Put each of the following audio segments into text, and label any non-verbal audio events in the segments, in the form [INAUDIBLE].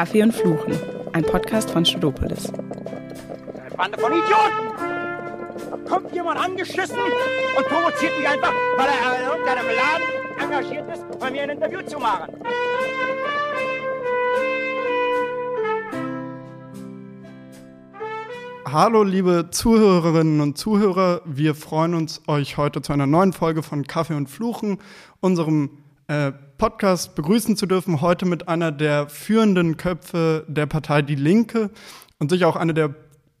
Kaffee und Fluchen, ein Podcast von Studopolis. Eine Bande von Idioten! Da kommt jemand angeschissen und provoziert mich einfach, weil er in irgendeinem Laden engagiert ist, bei mir ein Interview zu machen. Hallo liebe Zuhörerinnen und Zuhörer, wir freuen uns, euch heute zu einer neuen Folge von Kaffee und Fluchen, unserem äh, Podcast begrüßen zu dürfen. Heute mit einer der führenden Köpfe der Partei Die Linke und sicher auch eine der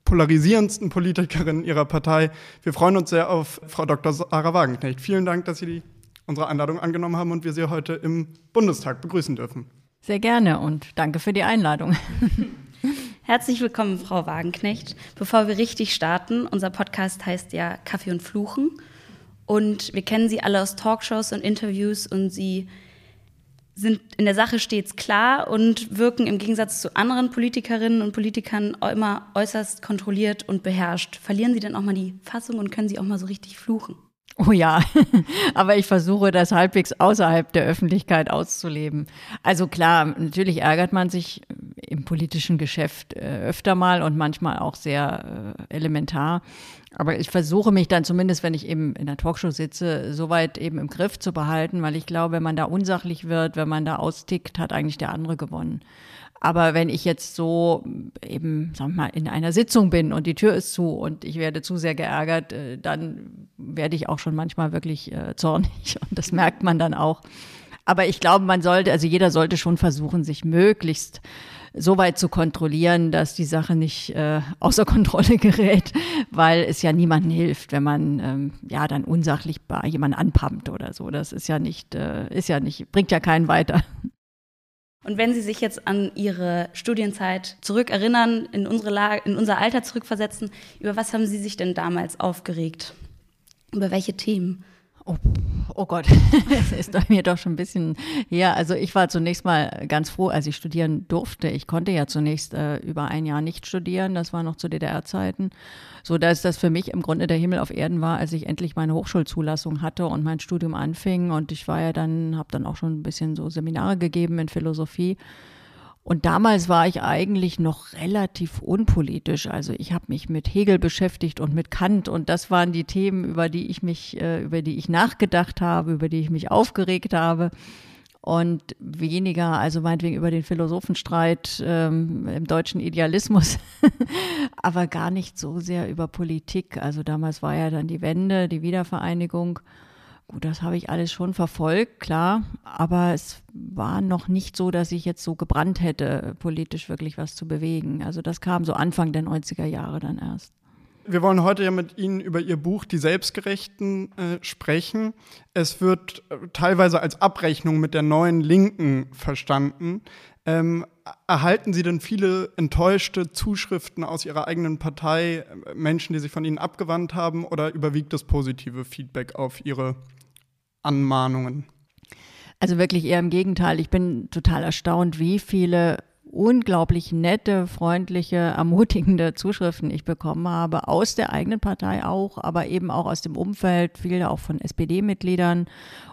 polarisierendsten Politikerinnen ihrer Partei. Wir freuen uns sehr auf Frau Dr. Sarah Wagenknecht. Vielen Dank, dass Sie die, unsere Einladung angenommen haben und wir Sie heute im Bundestag begrüßen dürfen. Sehr gerne und danke für die Einladung. [LAUGHS] Herzlich willkommen, Frau Wagenknecht. Bevor wir richtig starten, unser Podcast heißt ja Kaffee und Fluchen. Und wir kennen Sie alle aus Talkshows und Interviews und Sie sind in der Sache stets klar und wirken im Gegensatz zu anderen Politikerinnen und Politikern immer äußerst kontrolliert und beherrscht. Verlieren Sie denn auch mal die Fassung und können Sie auch mal so richtig fluchen? [LAUGHS] Oh ja, aber ich versuche das halbwegs außerhalb der Öffentlichkeit auszuleben. Also klar, natürlich ärgert man sich im politischen Geschäft äh, öfter mal und manchmal auch sehr äh, elementar. Aber ich versuche mich dann zumindest, wenn ich eben in der Talkshow sitze, soweit eben im Griff zu behalten, weil ich glaube, wenn man da unsachlich wird, wenn man da austickt, hat eigentlich der andere gewonnen. Aber wenn ich jetzt so eben, sag mal, in einer Sitzung bin und die Tür ist zu und ich werde zu sehr geärgert, äh, dann werde ich auch schon manchmal wirklich äh, zornig [LAUGHS] und das merkt man dann auch. Aber ich glaube, man sollte, also jeder sollte schon versuchen, sich möglichst so weit zu kontrollieren, dass die Sache nicht äh, außer [LAUGHS] Kontrolle gerät, weil es ja niemandem hilft, wenn man ähm, ja dann unsachlich bei jemanden anpumpt oder so. Das ist ja nicht, äh, ist ja nicht, bringt ja keinen weiter. Und wenn Sie sich jetzt an Ihre Studienzeit zurückerinnern, in, unsere Lage, in unser Alter zurückversetzen, über was haben Sie sich denn damals aufgeregt? Über welche Themen? Oh, oh Gott, [LAUGHS] das ist bei mir doch schon ein bisschen her. Also ich war zunächst mal ganz froh, als ich studieren durfte. Ich konnte ja zunächst äh, über ein Jahr nicht studieren, das war noch zu DDR-Zeiten, so dass das für mich im Grunde der Himmel auf Erden war, als ich endlich meine Hochschulzulassung hatte und mein Studium anfing. Und ich war ja dann, habe dann auch schon ein bisschen so Seminare gegeben in Philosophie. Und damals war ich eigentlich noch relativ unpolitisch. Also ich habe mich mit Hegel beschäftigt und mit Kant und das waren die Themen, über die ich mich, äh, über die ich nachgedacht habe, über die ich mich aufgeregt habe. Und weniger, also meinetwegen über den Philosophenstreit ähm, im deutschen Idealismus, [LAUGHS] aber gar nicht so sehr über Politik. Also damals war ja dann die Wende, die Wiedervereinigung. Gut, das habe ich alles schon verfolgt, klar, aber es war noch nicht so, dass ich jetzt so gebrannt hätte, politisch wirklich was zu bewegen. Also das kam so Anfang der 90er Jahre dann erst. Wir wollen heute ja mit Ihnen über Ihr Buch Die Selbstgerechten äh, sprechen. Es wird äh, teilweise als Abrechnung mit der neuen Linken verstanden. Ähm, erhalten Sie denn viele enttäuschte Zuschriften aus Ihrer eigenen Partei, äh, Menschen, die sich von Ihnen abgewandt haben, oder überwiegt das positive Feedback auf Ihre Anmahnungen? Also wirklich eher im Gegenteil. Ich bin total erstaunt, wie viele unglaublich nette, freundliche, ermutigende Zuschriften ich bekommen habe, aus der eigenen Partei auch, aber eben auch aus dem Umfeld, viele auch von SPD-Mitgliedern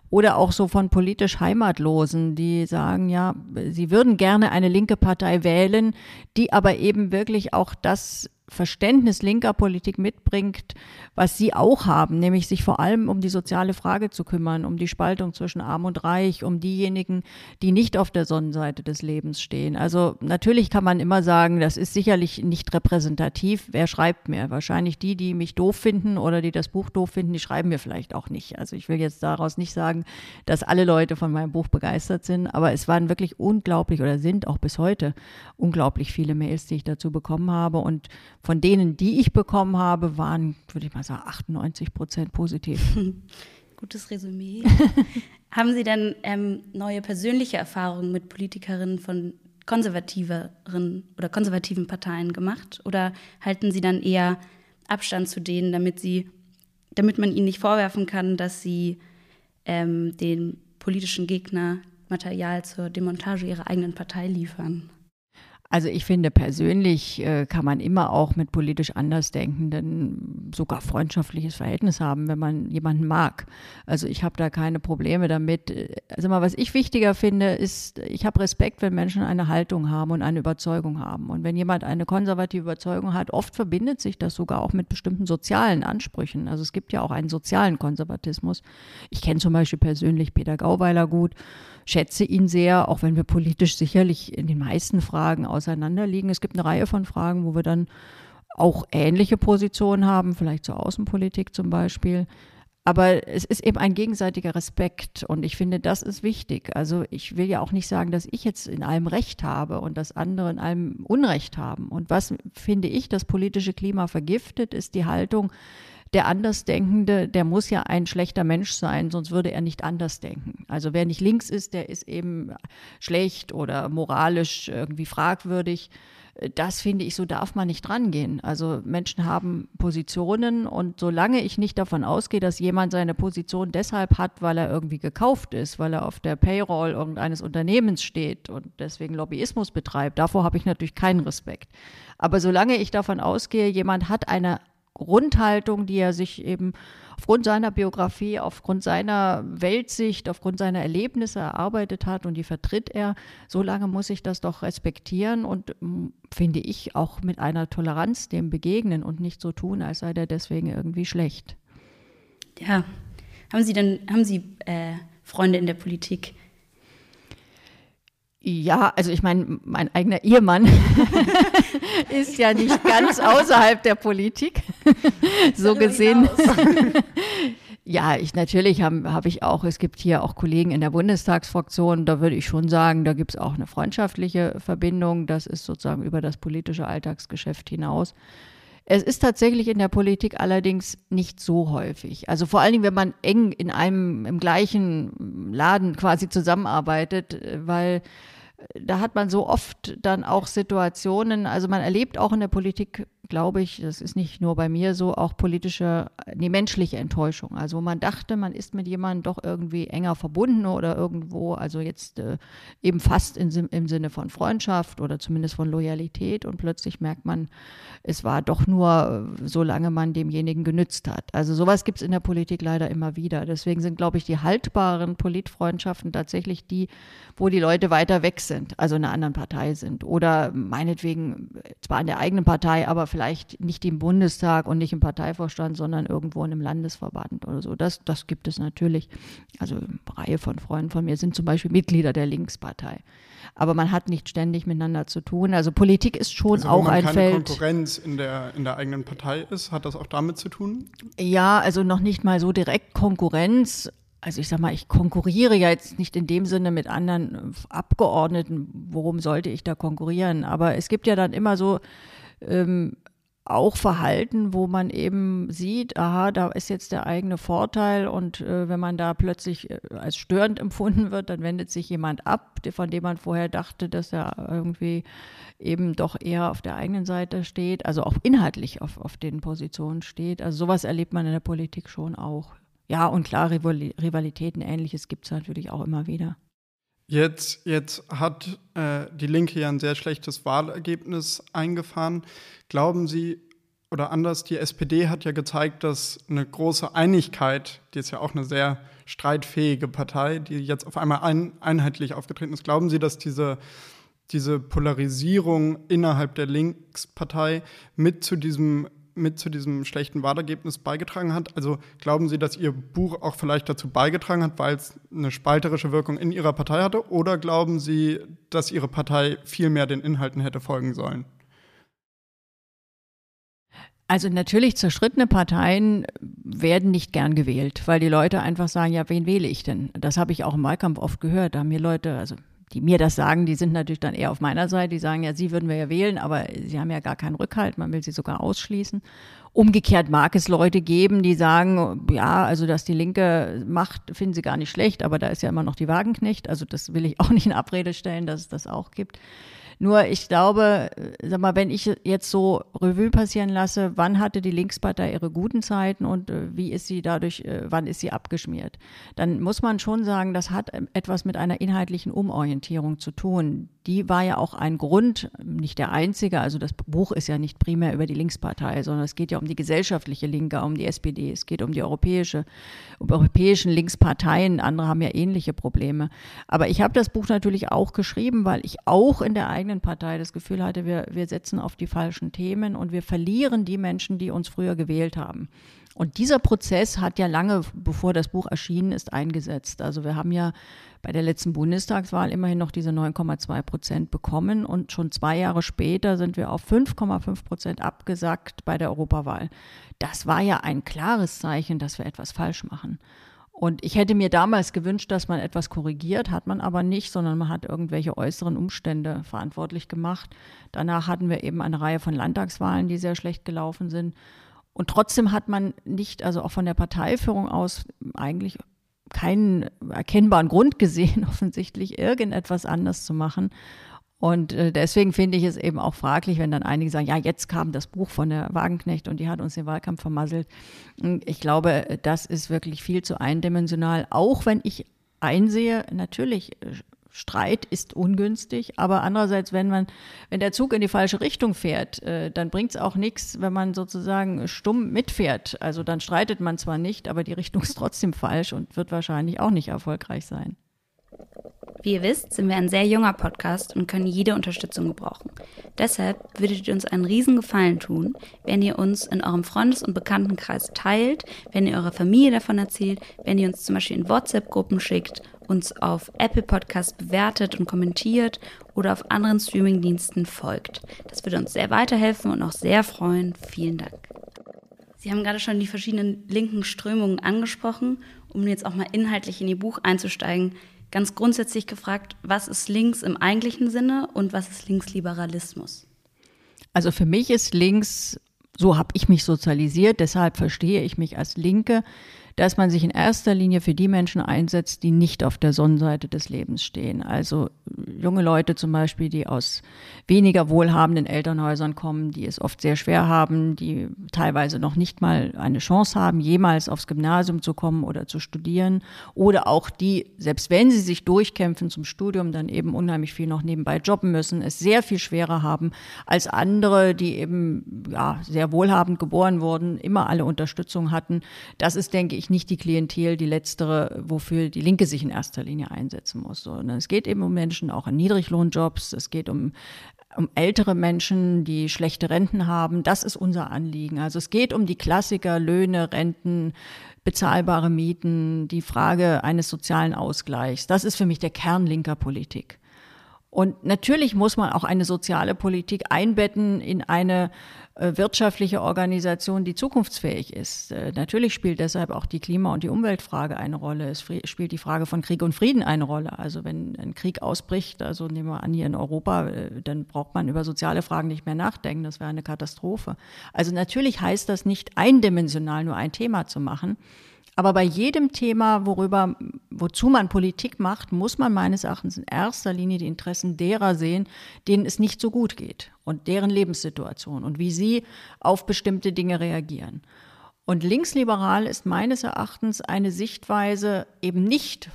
oder auch so von politisch Heimatlosen, die sagen, ja, sie würden gerne eine linke Partei wählen, die aber eben wirklich auch das Verständnis linker Politik mitbringt, was sie auch haben, nämlich sich vor allem um die soziale Frage zu kümmern, um die Spaltung zwischen Arm und Reich, um diejenigen, die nicht auf der Sonnenseite des Lebens stehen. Also natürlich kann man immer sagen, das ist sicherlich nicht repräsentativ. Wer schreibt mir? Wahrscheinlich die, die mich doof finden oder die das Buch doof finden, die schreiben mir vielleicht auch nicht. Also ich will jetzt daraus nicht sagen, dass alle Leute von meinem Buch begeistert sind, aber es waren wirklich unglaublich oder sind auch bis heute unglaublich viele Mails, die ich dazu bekommen habe und von denen, die ich bekommen habe, waren, würde ich mal sagen, 98 Prozent positiv. [LAUGHS] Gutes Resümee. [LAUGHS] Haben Sie denn ähm, neue persönliche Erfahrungen mit Politikerinnen von konservativeren oder konservativen Parteien gemacht? Oder halten Sie dann eher Abstand zu denen, damit sie, damit man ihnen nicht vorwerfen kann, dass sie ähm, den politischen Gegner Material zur Demontage ihrer eigenen Partei liefern? Also ich finde persönlich äh, kann man immer auch mit politisch Andersdenkenden sogar freundschaftliches Verhältnis haben, wenn man jemanden mag. Also ich habe da keine Probleme damit. Also mal, was ich wichtiger finde, ist, ich habe Respekt, wenn Menschen eine Haltung haben und eine Überzeugung haben. Und wenn jemand eine konservative Überzeugung hat, oft verbindet sich das sogar auch mit bestimmten sozialen Ansprüchen. Also es gibt ja auch einen sozialen Konservatismus. Ich kenne zum Beispiel persönlich Peter Gauweiler gut schätze ihn sehr, auch wenn wir politisch sicherlich in den meisten Fragen auseinanderliegen. Es gibt eine Reihe von Fragen, wo wir dann auch ähnliche Positionen haben, vielleicht zur Außenpolitik zum Beispiel. Aber es ist eben ein gegenseitiger Respekt und ich finde, das ist wichtig. Also ich will ja auch nicht sagen, dass ich jetzt in allem Recht habe und dass andere in allem Unrecht haben. Und was finde ich das politische Klima vergiftet, ist die Haltung, der Andersdenkende, der muss ja ein schlechter Mensch sein, sonst würde er nicht anders denken. Also wer nicht links ist, der ist eben schlecht oder moralisch irgendwie fragwürdig. Das finde ich, so darf man nicht rangehen. Also Menschen haben Positionen und solange ich nicht davon ausgehe, dass jemand seine Position deshalb hat, weil er irgendwie gekauft ist, weil er auf der Payroll irgendeines Unternehmens steht und deswegen Lobbyismus betreibt, davor habe ich natürlich keinen Respekt. Aber solange ich davon ausgehe, jemand hat eine Grundhaltung, die er sich eben aufgrund seiner Biografie, aufgrund seiner Weltsicht, aufgrund seiner Erlebnisse erarbeitet hat und die vertritt er, so lange muss ich das doch respektieren und mm, finde ich auch mit einer Toleranz dem begegnen und nicht so tun, als sei der deswegen irgendwie schlecht. Ja, haben Sie denn, haben Sie äh, Freunde in der Politik? Ja, also ich meine, mein eigener Ehemann [LAUGHS] ist ja nicht ganz außerhalb der Politik, [LAUGHS] so gesehen. [LAUGHS] ja, ich natürlich habe hab ich auch, es gibt hier auch Kollegen in der Bundestagsfraktion, da würde ich schon sagen, da gibt es auch eine freundschaftliche Verbindung, das ist sozusagen über das politische Alltagsgeschäft hinaus. Es ist tatsächlich in der Politik allerdings nicht so häufig. Also vor allen Dingen, wenn man eng in einem, im gleichen Laden quasi zusammenarbeitet, weil da hat man so oft dann auch Situationen, also man erlebt auch in der Politik glaube ich, das ist nicht nur bei mir so, auch politische, nee, menschliche Enttäuschung. Also man dachte, man ist mit jemandem doch irgendwie enger verbunden oder irgendwo, also jetzt äh, eben fast in, im Sinne von Freundschaft oder zumindest von Loyalität und plötzlich merkt man, es war doch nur, äh, solange man demjenigen genützt hat. Also sowas gibt es in der Politik leider immer wieder. Deswegen sind, glaube ich, die haltbaren Politfreundschaften tatsächlich die, wo die Leute weiter weg also in einer anderen Partei sind oder meinetwegen zwar in der eigenen Partei, aber vielleicht nicht im Bundestag und nicht im Parteivorstand, sondern irgendwo in einem Landesverband oder so. Das, das gibt es natürlich. Also eine Reihe von Freunden von mir sind zum Beispiel Mitglieder der Linkspartei. Aber man hat nicht ständig miteinander zu tun. Also Politik ist schon also, auch man ein keine Feld. Konkurrenz in der, in der eigenen Partei ist, hat das auch damit zu tun? Ja, also noch nicht mal so direkt Konkurrenz, also ich sag mal, ich konkurriere ja jetzt nicht in dem Sinne mit anderen Abgeordneten. Worum sollte ich da konkurrieren? Aber es gibt ja dann immer so ähm, auch Verhalten, wo man eben sieht, aha, da ist jetzt der eigene Vorteil und äh, wenn man da plötzlich äh, als störend [LAUGHS] empfunden wird, dann wendet sich jemand ab, von dem man vorher dachte, dass er irgendwie eben doch eher auf der eigenen Seite steht, also auch inhaltlich auf, auf den Positionen steht. Also sowas erlebt man in der Politik schon auch. Ja, und klar, Rivalitäten, ähnliches gibt es natürlich auch immer wieder. Jetzt, jetzt hat äh, die Linke ja ein sehr schlechtes Wahlergebnis eingefahren. Glauben Sie, oder anders, die SPD hat ja gezeigt, dass eine große Einigkeit, die ist ja auch eine sehr streitfähige Partei, die jetzt auf einmal ein, einheitlich aufgetreten ist. Glauben Sie, dass diese, diese Polarisierung innerhalb der Linkspartei mit zu diesem mit zu diesem schlechten Wahlergebnis beigetragen hat? Also glauben Sie, dass Ihr Buch auch vielleicht dazu beigetragen hat, weil es eine spalterische Wirkung in Ihrer Partei hatte? Oder glauben Sie, dass Ihre Partei viel mehr den Inhalten hätte folgen sollen? Also natürlich zerschrittene Parteien werden nicht gern gewählt, weil die Leute einfach sagen, ja, wen wähle ich denn? Das habe ich auch im Wahlkampf oft gehört. Da haben mir Leute, also die mir das sagen, die sind natürlich dann eher auf meiner Seite. Die sagen ja, sie würden wir ja wählen, aber sie haben ja gar keinen Rückhalt. Man will sie sogar ausschließen. Umgekehrt mag es Leute geben, die sagen, ja, also dass die Linke macht, finden sie gar nicht schlecht, aber da ist ja immer noch die Wagenknecht. Also das will ich auch nicht in Abrede stellen, dass es das auch gibt. Nur ich glaube, äh, sag mal, wenn ich jetzt so Revue passieren lasse, wann hatte die Linkspartei ihre guten Zeiten und äh, wie ist sie dadurch, äh, wann ist sie abgeschmiert, dann muss man schon sagen, das hat ähm, etwas mit einer inhaltlichen Umorientierung zu tun. Die war ja auch ein Grund, nicht der einzige, also das Buch ist ja nicht primär über die Linkspartei, sondern es geht ja um die gesellschaftliche Linke, um die SPD, es geht um die europäische, um europäischen Linksparteien, andere haben ja ähnliche Probleme. Aber ich habe das Buch natürlich auch geschrieben, weil ich auch in der eigenen eigenen Partei das Gefühl hatte, wir, wir setzen auf die falschen Themen und wir verlieren die Menschen, die uns früher gewählt haben. Und dieser Prozess hat ja lange, bevor das Buch erschienen ist, eingesetzt. Also wir haben ja bei der letzten Bundestagswahl immerhin noch diese 9,2 Prozent bekommen und schon zwei Jahre später sind wir auf 5,5 Prozent abgesackt bei der Europawahl. Das war ja ein klares Zeichen, dass wir etwas falsch machen. Und ich hätte mir damals gewünscht, dass man etwas korrigiert, hat man aber nicht, sondern man hat irgendwelche äußeren Umstände verantwortlich gemacht. Danach hatten wir eben eine Reihe von Landtagswahlen, die sehr schlecht gelaufen sind. Und trotzdem hat man nicht, also auch von der Parteiführung aus, eigentlich keinen erkennbaren Grund gesehen, [LAUGHS] offensichtlich irgendetwas anders zu machen. Und äh, deswegen finde ich es eben auch fraglich, wenn dann einige sagen, ja, jetzt kam das Buch von der Wagenknecht und die hat uns den Wahlkampf vermasselt. Ich glaube, das ist wirklich viel zu eindimensional, auch wenn ich einsehe, natürlich, äh, Streit ist ungünstig, aber andererseits, wenn man, wenn der Zug in die falsche Richtung fährt, äh, dann bringt es auch nichts, wenn man sozusagen stumm mitfährt. Also dann streitet man zwar nicht, aber die Richtung ist trotzdem falsch und wird wahrscheinlich auch nicht erfolgreich sein. Wie ihr wisst, sind wir ein sehr junger Podcast und können jede Unterstützung gebrauchen. Deshalb würdet ihr uns einen riesen Gefallen tun, wenn ihr uns in eurem Freundes- und Bekanntenkreis teilt, wenn ihr eurer Familie davon erzählt, wenn ihr uns zum Beispiel in WhatsApp-Gruppen schickt, uns auf Apple Podcast bewertet und kommentiert oder auf anderen Streamingdiensten folgt. Das würde uns sehr weiterhelfen und auch sehr freuen. Vielen Dank. Sie haben gerade schon die verschiedenen linken Strömungen angesprochen. Um jetzt auch mal inhaltlich in Ihr Buch einzusteigen, ganz grundsätzlich gefragt, was ist links im eigentlichen Sinne und was ist Linksliberalismus? Also für mich ist links, so habe ich mich sozialisiert, deshalb verstehe ich mich als Linke, dass man sich in erster Linie für die Menschen einsetzt, die nicht auf der Sonnenseite des Lebens stehen. Also junge Leute zum Beispiel, die aus weniger wohlhabenden Elternhäusern kommen, die es oft sehr schwer haben, die teilweise noch nicht mal eine Chance haben, jemals aufs Gymnasium zu kommen oder zu studieren. Oder auch die, selbst wenn sie sich durchkämpfen zum Studium, dann eben unheimlich viel noch nebenbei jobben müssen, es sehr viel schwerer haben als andere, die eben ja, sehr wohlhabend geboren wurden, immer alle Unterstützung hatten. Das ist, denke ich, nicht die Klientel, die letztere, wofür die Linke sich in erster Linie einsetzen muss. Sondern es geht eben um Menschen auch in Niedriglohnjobs, es geht um um ältere Menschen, die schlechte Renten haben. Das ist unser Anliegen. Also es geht um die Klassiker, Löhne, Renten, bezahlbare Mieten, die Frage eines sozialen Ausgleichs. Das ist für mich der Kern linker Politik. Und natürlich muss man auch eine soziale Politik einbetten in eine wirtschaftliche Organisation, die zukunftsfähig ist. Äh, natürlich spielt deshalb auch die Klima- und die Umweltfrage eine Rolle. Es spielt die Frage von Krieg und Frieden eine Rolle. Also wenn ein Krieg ausbricht, also nehmen wir an hier in Europa, äh, dann braucht man über soziale Fragen nicht mehr nachdenken. Das wäre eine Katastrophe. Also natürlich heißt das nicht eindimensional nur ein Thema zu machen. Aber bei jedem Thema, worüber, wozu man Politik macht, muss man meines Erachtens in erster Linie die Interessen derer sehen, denen es nicht so gut geht und deren Lebenssituation und wie sie auf bestimmte Dinge reagieren. Und linksliberal ist meines Erachtens eine Sichtweise eben nicht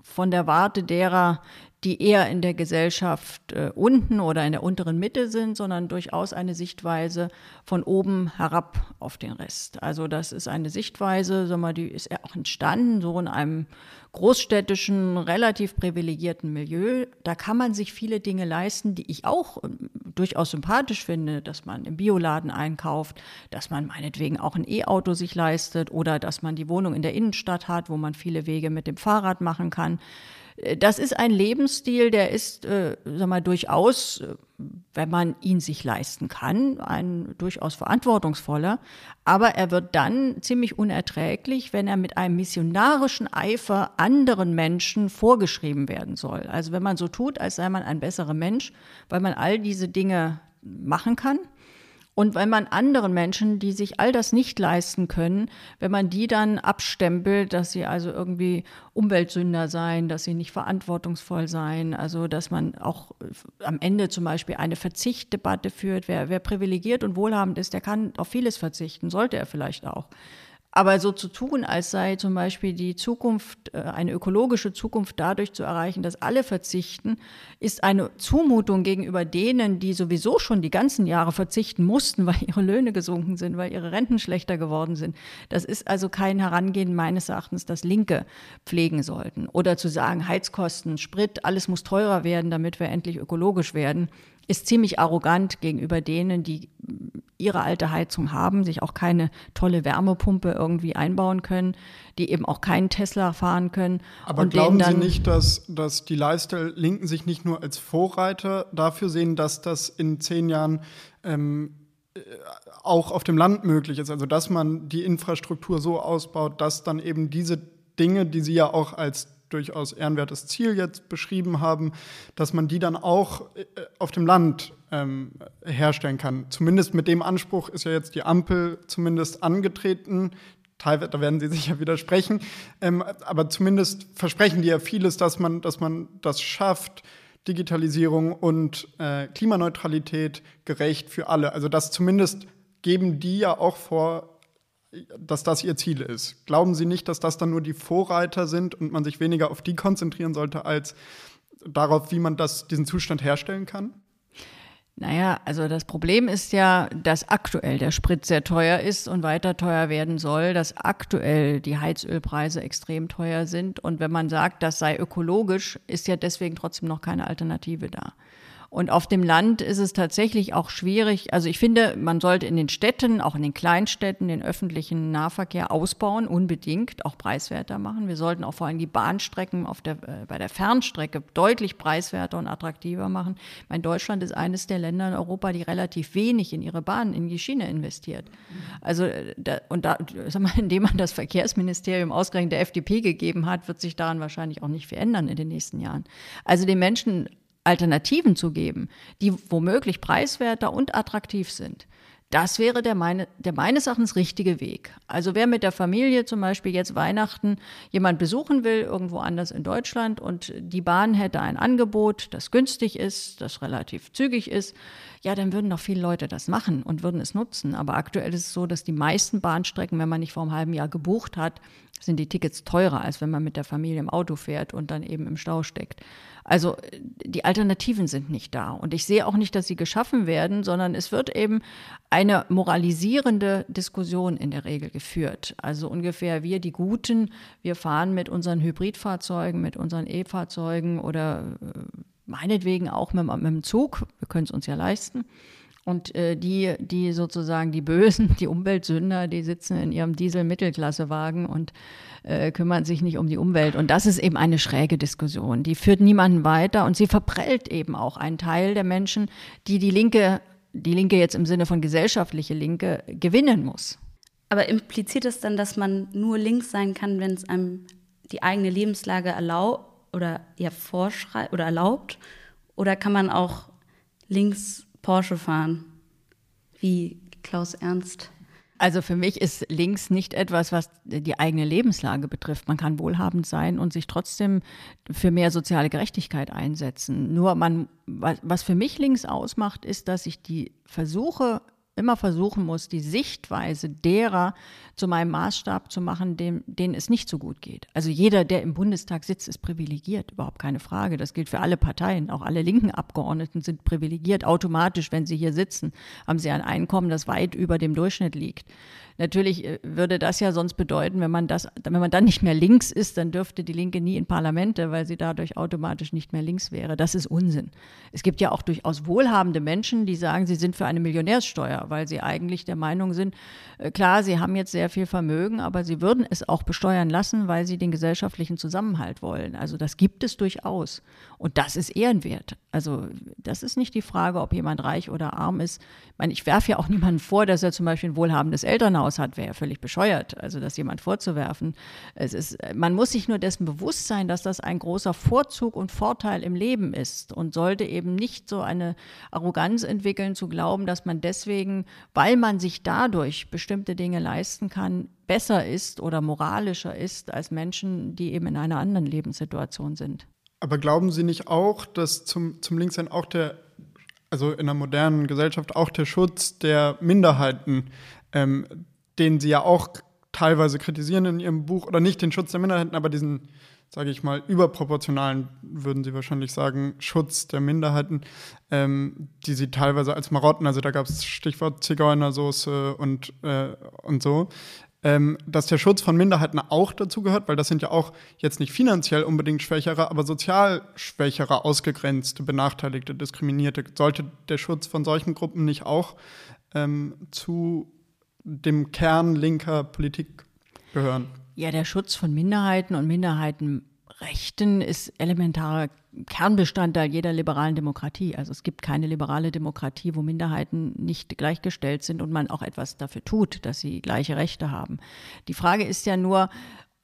von der Warte derer, die eher in der Gesellschaft äh, unten oder in der unteren Mitte sind, sondern durchaus eine Sichtweise von oben herab auf den Rest. Also das ist eine Sichtweise, sag mal, die ist auch entstanden so in einem großstädtischen, relativ privilegierten Milieu. Da kann man sich viele Dinge leisten, die ich auch äh, durchaus sympathisch finde, dass man im Bioladen einkauft, dass man meinetwegen auch ein E-Auto sich leistet oder dass man die Wohnung in der Innenstadt hat, wo man viele Wege mit dem Fahrrad machen kann. Das ist ein Lebensstil, der ist, äh, sag mal, durchaus, äh, wenn man ihn sich leisten kann, ein durchaus verantwortungsvoller. Aber er wird dann ziemlich unerträglich, wenn er mit einem missionarischen Eifer anderen Menschen vorgeschrieben werden soll. Also wenn man so tut, als sei man ein besserer Mensch, weil man all diese Dinge machen kann Und wenn man anderen Menschen, die sich all das nicht leisten können, wenn man die dann abstempelt, dass sie also irgendwie Umweltsünder seien, dass sie nicht verantwortungsvoll seien, also dass man auch am Ende zum Beispiel eine Verzichtdebatte führt, wer, wer privilegiert und wohlhabend ist, der kann auf vieles verzichten, sollte er vielleicht auch. Aber so zu tun, als sei zum Beispiel die Zukunft, äh, eine ökologische Zukunft dadurch zu erreichen, dass alle verzichten, ist eine Zumutung gegenüber denen, die sowieso schon die ganzen Jahre verzichten mussten, [LAUGHS] weil ihre Löhne gesunken sind, weil ihre Renten schlechter geworden sind. Das ist also kein Herangehen meines Erachtens, das Linke pflegen sollten. Oder zu sagen, Heizkosten, Sprit, alles muss teurer werden, damit wir endlich ökologisch werden ist ziemlich arrogant gegenüber denen, die ihre alte Heizung haben, sich auch keine tolle Wärmepumpe irgendwie einbauen können, die eben auch keinen Tesla fahren können. Aber glauben Sie nicht, dass, dass die Leiste-Linken sich nicht nur als Vorreiter dafür sehen, dass das in zehn Jahren ähm, äh, auch auf dem Land möglich ist? Also dass man die Infrastruktur so ausbaut, dass dann eben diese Dinge, die Sie ja auch als durchaus ehrenwertes Ziel jetzt beschrieben haben, dass man die dann auch äh, auf dem Land ähm, herstellen kann. Zumindest mit dem Anspruch ist ja jetzt die Ampel zumindest angetreten. Teilweise, da werden Sie [LAUGHS] sicher widersprechen, ähm, aber zumindest versprechen die ja vieles, dass man, dass man das schafft, Digitalisierung und äh, Klimaneutralität gerecht für alle. Also das zumindest geben die ja auch vor, dass das ihr Ziel ist. Glauben Sie nicht, dass das dann nur die Vorreiter sind und man sich weniger auf die konzentrieren sollte, als darauf, wie man das, diesen Zustand herstellen kann? Naja, also das Problem ist ja, dass aktuell der Sprit sehr teuer ist und weiter teuer werden soll, dass aktuell die Heizölpreise extrem teuer sind. Und wenn man sagt, das sei ökologisch, ist ja deswegen trotzdem noch keine Alternative da. Und auf dem Land ist es tatsächlich auch schwierig. Also ich finde, man sollte in den Städten, auch in den Kleinstädten, den öffentlichen Nahverkehr ausbauen, unbedingt, auch preiswerter machen. Wir sollten auch vor allem die Bahnstrecken auf der, äh, bei der Fernstrecke deutlich preiswerter und attraktiver machen. Mein Deutschland ist eines der Länder in Europa, die relativ wenig in ihre Bahnen, in die Schiene investiert. Also, äh, da, und da, sag mal, [LAUGHS] indem man das Verkehrsministerium ausgerechnet der FDP gegeben hat, wird sich daran wahrscheinlich auch nicht verändern in den nächsten Jahren. Also den Menschen Alternativen zu geben, die womöglich preiswerter und attraktiv sind. Das wäre der, meine, der meines Erachtens richtige Weg. Also wer mit der Familie zum Beispiel jetzt Weihnachten jemand besuchen will, irgendwo anders in Deutschland und die Bahn hätte ein Angebot, das günstig ist, das relativ zügig ist, ja, dann würden doch viele Leute das machen und würden es nutzen. Aber aktuell ist es so, dass die meisten Bahnstrecken, wenn man nicht vor einem halben Jahr gebucht hat, sind die Tickets teurer, als wenn man mit der Familie im Auto fährt und dann eben im Stau steckt. Also die Alternativen sind nicht da. Und ich sehe auch nicht, dass sie geschaffen werden, sondern es wird eben eine moralisierende Diskussion in der Regel geführt. Also ungefähr wir, die Guten, wir fahren mit unseren Hybridfahrzeugen, mit unseren E-Fahrzeugen oder äh, meinetwegen auch mit, mit dem Zug. Wir können es uns ja leisten. Und äh, die, die sozusagen die Bösen, [LAUGHS] die Umweltsünder, die sitzen in ihrem Diesel-Mittelklassewagen und äh, kümmern sich nicht um die Umwelt. Und das ist eben eine schräge Diskussion. Die führt niemanden weiter und sie verprellt eben auch einen Teil der Menschen, die die Linke, die Linke jetzt im Sinne von gesellschaftliche Linke, gewinnen muss. Aber impliziert es dann, dass man nur links sein kann, wenn es einem die eigene Lebenslage erlaubt oder ja vorschreibt oder erlaubt? Oder kann man auch links Porsche fahren, wie Klaus Ernst. Also für mich ist links nicht etwas, was die eigene Lebenslage betrifft. Man kann wohlhabend sein und sich trotzdem für mehr soziale Gerechtigkeit einsetzen. Nur man, was für mich links ausmacht, ist, dass ich die Versuche immer versuchen muss, die Sichtweise derer zu meinem Maßstab zu machen, dem, denen es nicht so gut geht. Also jeder, der im Bundestag sitzt, ist privilegiert, überhaupt keine Frage. Das gilt für alle Parteien. Auch alle linken Abgeordneten sind privilegiert. Automatisch, wenn sie hier sitzen, haben sie ein Einkommen, das weit über dem Durchschnitt liegt. Natürlich äh, würde das ja sonst bedeuten, wenn man das, wenn man dann nicht mehr links ist, dann dürfte die Linke nie in Parlamente, weil sie dadurch automatisch nicht mehr links wäre. Das ist Unsinn. Es gibt ja auch durchaus wohlhabende Menschen, die sagen, sie sind für eine Millionärssteuer, weil sie eigentlich der Meinung sind, äh, klar, sie haben jetzt sehr viel Vermögen, aber sie würden es auch besteuern lassen, weil sie den gesellschaftlichen Zusammenhalt wollen. Also das gibt es durchaus. Und das ist ehrenwert. Also das ist nicht die Frage, ob jemand reich oder arm ist. Ich meine, ich werfe ja auch niemandem vor, dass er zum Beispiel ein wohlhabendes Elternhaus hat. Wäre ja völlig bescheuert, also das jemand vorzuwerfen. Es ist, man muss sich nur dessen bewusst sein, dass das ein großer Vorzug und Vorteil im Leben ist und sollte eben nicht so eine Arroganz entwickeln, zu glauben, dass man deswegen, weil man sich dadurch bestimmte Dinge leisten kann, besser ist oder moralischer ist als Menschen, die eben in einer anderen Lebenssituation sind. Aber glauben Sie nicht auch, dass zum, zum Linkssein auch der, also in einer modernen Gesellschaft auch der Schutz der Minderheiten, ähm, den Sie ja auch teilweise kritisieren in Ihrem Buch, oder nicht den Schutz der Minderheiten, aber diesen, sage ich mal, überproportionalen, würden Sie wahrscheinlich sagen, Schutz der Minderheiten, ähm, die Sie teilweise als Marotten, also da gab es Stichwort Zigeunersoße und, äh, und so, ähm, dass der Schutz von Minderheiten auch dazu gehört, weil das sind ja auch jetzt nicht finanziell unbedingt schwächere, aber sozial schwächere, ausgegrenzte, benachteiligte, diskriminierte. Sollte der Schutz von solchen Gruppen nicht auch ähm, zu dem Kern linker Politik gehören? Ja, der Schutz von Minderheiten und Minderheitenrechten ist elementarer Kernbestandteil jeder liberalen Demokratie. Also es gibt keine liberale Demokratie, wo Minderheiten nicht gleichgestellt sind und man auch etwas dafür tut, dass sie gleiche Rechte haben. Die Frage ist ja nur,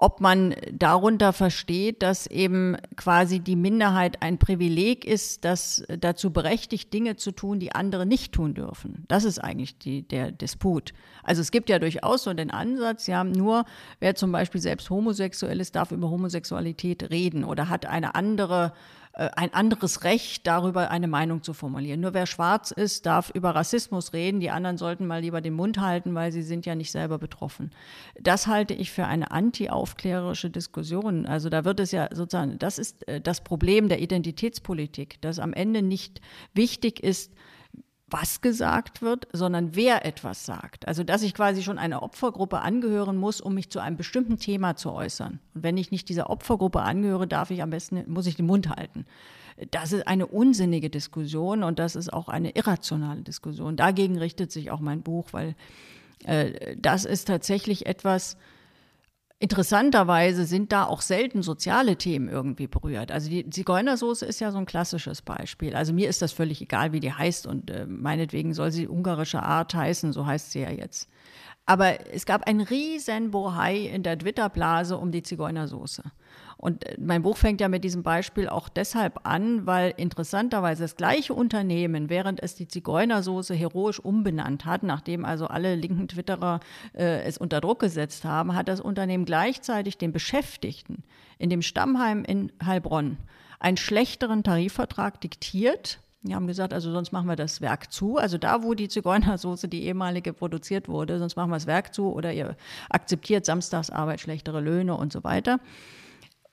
ob man darunter versteht, dass eben quasi die Minderheit ein Privileg ist, das dazu berechtigt, Dinge zu tun, die andere nicht tun dürfen. Das ist eigentlich die, der Disput. Also es gibt ja durchaus so den Ansatz, ja, nur wer zum Beispiel selbst homosexuell ist, darf über Homosexualität reden oder hat eine andere ein anderes Recht, darüber eine Meinung zu formulieren. Nur wer schwarz ist, darf über Rassismus reden. Die anderen sollten mal lieber den Mund halten, weil sie sind ja nicht selber betroffen. Das halte ich für eine anti-aufklärerische Diskussion. Also da wird es ja sozusagen, das ist äh, das Problem der Identitätspolitik, dass am Ende nicht wichtig ist, was gesagt wird, sondern wer etwas sagt. Also dass ich quasi schon einer Opfergruppe angehören muss, um mich zu einem bestimmten Thema zu äußern. Und wenn ich nicht dieser Opfergruppe angehöre, darf ich am besten, muss ich den Mund halten. Das ist eine unsinnige Diskussion und das ist auch eine irrationale Diskussion. Dagegen richtet sich auch mein Buch, weil äh, das ist tatsächlich etwas, Interessanterweise sind da auch selten soziale Themen irgendwie berührt. Also die Zigeunersoße ist ja so ein klassisches Beispiel. Also mir ist das völlig egal, wie die heißt und äh, meinetwegen soll sie ungarische Art heißen, so heißt sie ja jetzt. Aber es gab ein riesen Bohai in der Twitter-Blase um die Zigeunersoße. Und äh, mein Buch fängt ja mit diesem Beispiel auch deshalb an, weil interessanterweise das gleiche Unternehmen, während es die Zigeunersoße heroisch umbenannt hat, nachdem also alle linken Twitterer äh, es unter Druck gesetzt haben, hat das Unternehmen gleichzeitig den Beschäftigten in dem Stammheim in Heilbronn einen schlechteren Tarifvertrag diktiert die haben gesagt, also sonst machen wir das Werk zu. Also da, wo die Zigeunersoße, die ehemalige, produziert wurde, sonst machen wir das Werk zu oder ihr akzeptiert Samstagsarbeit, schlechtere Löhne und so weiter.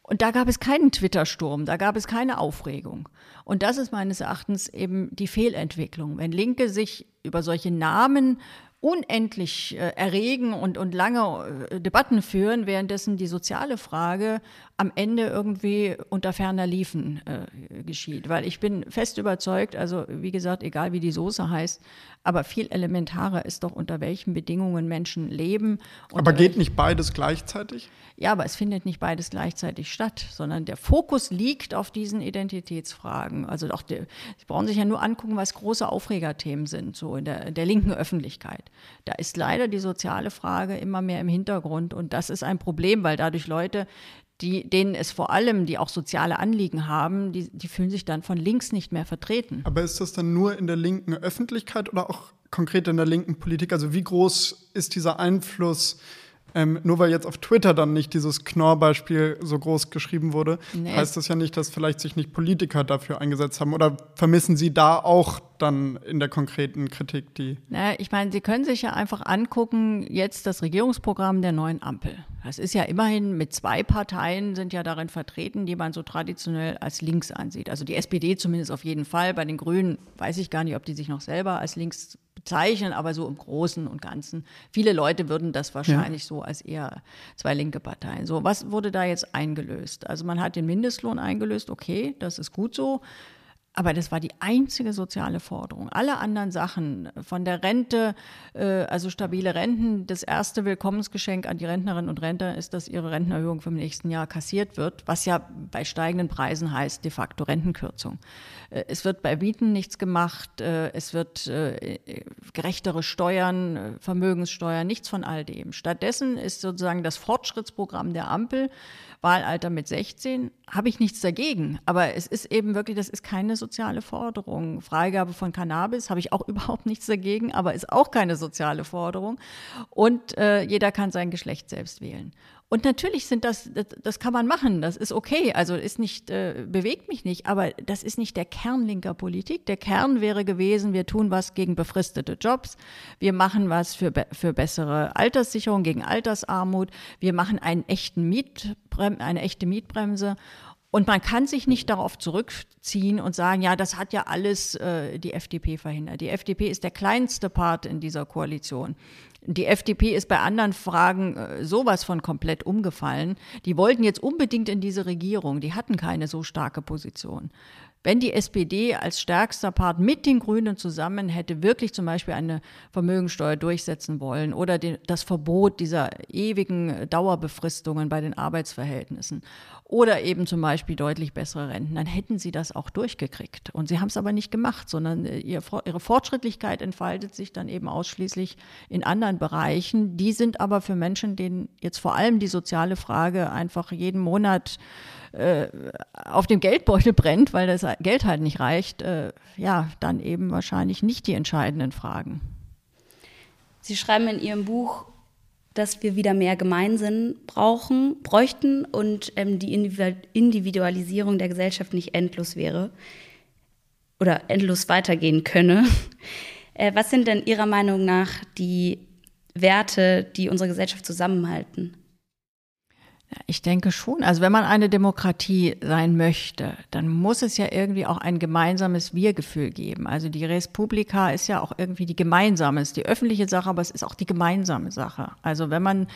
Und da gab es keinen Twitter-Sturm, da gab es keine Aufregung. Und das ist meines Erachtens eben die Fehlentwicklung. Wenn Linke sich über solche Namen unendlich äh, erregen und, und lange äh, Debatten führen, währenddessen die soziale Frage am Ende irgendwie unter ferner Liefen äh, geschieht. Weil ich bin fest überzeugt, also wie gesagt, egal wie die Soße heißt, aber viel elementarer ist doch, unter welchen Bedingungen Menschen leben. Aber geht nicht beides gleichzeitig? Ja, aber es findet nicht beides gleichzeitig statt, sondern der Fokus liegt auf diesen Identitätsfragen. Also auch die, Sie brauchen sich ja nur angucken, was große Aufregerthemen sind, so in der, der linken Öffentlichkeit. Da ist leider die soziale Frage immer mehr im Hintergrund und das ist ein Problem, weil dadurch Leute die, denen es vor allem, die auch soziale Anliegen haben, die, die fühlen sich dann von links nicht mehr vertreten. Aber ist das dann nur in der linken Öffentlichkeit oder auch konkret in der linken Politik? Also wie groß ist dieser Einfluss ähm, nur weil jetzt auf Twitter dann nicht dieses Knorr-Beispiel so groß geschrieben wurde, nee. heißt das ja nicht, dass vielleicht sich nicht Politiker dafür eingesetzt haben. Oder vermissen Sie da auch dann in der konkreten Kritik die? Na, ich meine, Sie können sich ja einfach angucken, jetzt das Regierungsprogramm der neuen Ampel. Das ist ja immerhin mit zwei Parteien sind ja darin vertreten, die man so traditionell als links ansieht. Also die SPD zumindest auf jeden Fall. Bei den Grünen weiß ich gar nicht, ob die sich noch selber als links bezeichnen, aber so im Großen und Ganzen. Viele Leute würden das wahrscheinlich ja. so als eher zwei linke Parteien. So, was wurde da jetzt eingelöst? Also man hat den Mindestlohn eingelöst, okay, das ist gut so. Aber das war die einzige soziale Forderung. Alle anderen Sachen, von der Rente, äh, also stabile Renten, das erste Willkommensgeschenk an die Rentnerinnen und Rentner ist, dass ihre Rentenerhöhung vom nächsten Jahr kassiert wird, was ja bei steigenden Preisen heißt de facto Rentenkürzung. Äh, es wird bei Mieten nichts gemacht, äh, es wird äh, gerechtere Steuern, äh, Vermögenssteuer, nichts von all dem. Stattdessen ist sozusagen das Fortschrittsprogramm der Ampel, Wahlalter mit 16, habe ich nichts dagegen. Aber es ist eben wirklich, das ist keine soziale Forderung. Freigabe von Cannabis habe ich auch [LAUGHS] überhaupt nichts dagegen, aber ist auch keine soziale Forderung. Und äh, jeder kann sein Geschlecht selbst wählen. Und natürlich sind das, das, das kann man machen, das ist okay, also ist nicht, äh, bewegt mich nicht, aber das ist nicht der Kern linker Politik. Der Kern wäre gewesen, wir tun was gegen befristete Jobs, wir machen was für, für bessere Alterssicherung, gegen Altersarmut, wir machen einen echten Mietbrem eine echte Mietbremse. Und man kann sich nicht darauf zurückziehen und sagen, ja, das hat ja alles äh, die FDP verhindert. Die FDP ist der kleinste Part in dieser Koalition. Die FDP ist bei anderen Fragen äh, sowas von komplett umgefallen. Die wollten jetzt unbedingt in diese Regierung. Die hatten keine so starke Position. Wenn die SPD als stärkster Part mit den Grünen zusammen hätte wirklich zum Beispiel eine Vermögensteuer durchsetzen wollen oder den, das Verbot dieser ewigen Dauerbefristungen bei den Arbeitsverhältnissen oder eben zum Beispiel deutlich bessere Renten, dann hätten sie das auch durchgekriegt. Und sie haben es aber nicht gemacht, sondern äh, ihre Fortschrittlichkeit entfaltet sich dann eben ausschließlich in anderen Bereichen. Die sind aber für Menschen, denen jetzt vor allem die soziale Frage einfach jeden Monat äh, auf dem Geldbeutel brennt, weil das Geld halt nicht reicht, äh, ja, dann eben wahrscheinlich nicht die entscheidenden Fragen. Sie schreiben in Ihrem Buch, dass wir wieder mehr Gemeinsinn brauchen, bräuchten und ähm, die Individualisierung der Gesellschaft nicht endlos wäre oder endlos weitergehen könne. [LAUGHS] Äh, was sind denn Ihrer Meinung nach die Werte, die unsere Gesellschaft zusammenhalten? Ich denke schon. Also wenn man eine Demokratie sein möchte, dann muss es ja irgendwie auch ein gemeinsames Wir-Gefühl geben. Also die Respublika ist ja auch irgendwie die gemeinsame, ist die öffentliche Sache, aber es ist auch die gemeinsame Sache. Also wenn man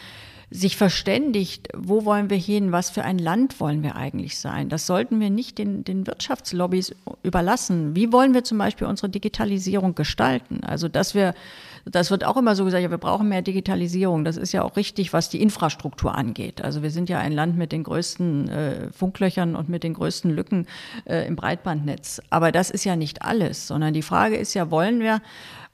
sich verständigt, wo wollen wir hin, was für ein Land wollen wir eigentlich sein. Das sollten wir nicht den, den Wirtschaftslobbys überlassen. Wie wollen wir zum Beispiel unsere Digitalisierung gestalten? Also dass wir das wird auch immer so gesagt, ja, wir brauchen mehr Digitalisierung. Das ist ja auch richtig, was die Infrastruktur angeht. Also wir sind ja ein Land mit den größten äh, Funklöchern und mit den größten Lücken äh, im Breitbandnetz. Aber das ist ja nicht alles, sondern die Frage ist ja, wollen wir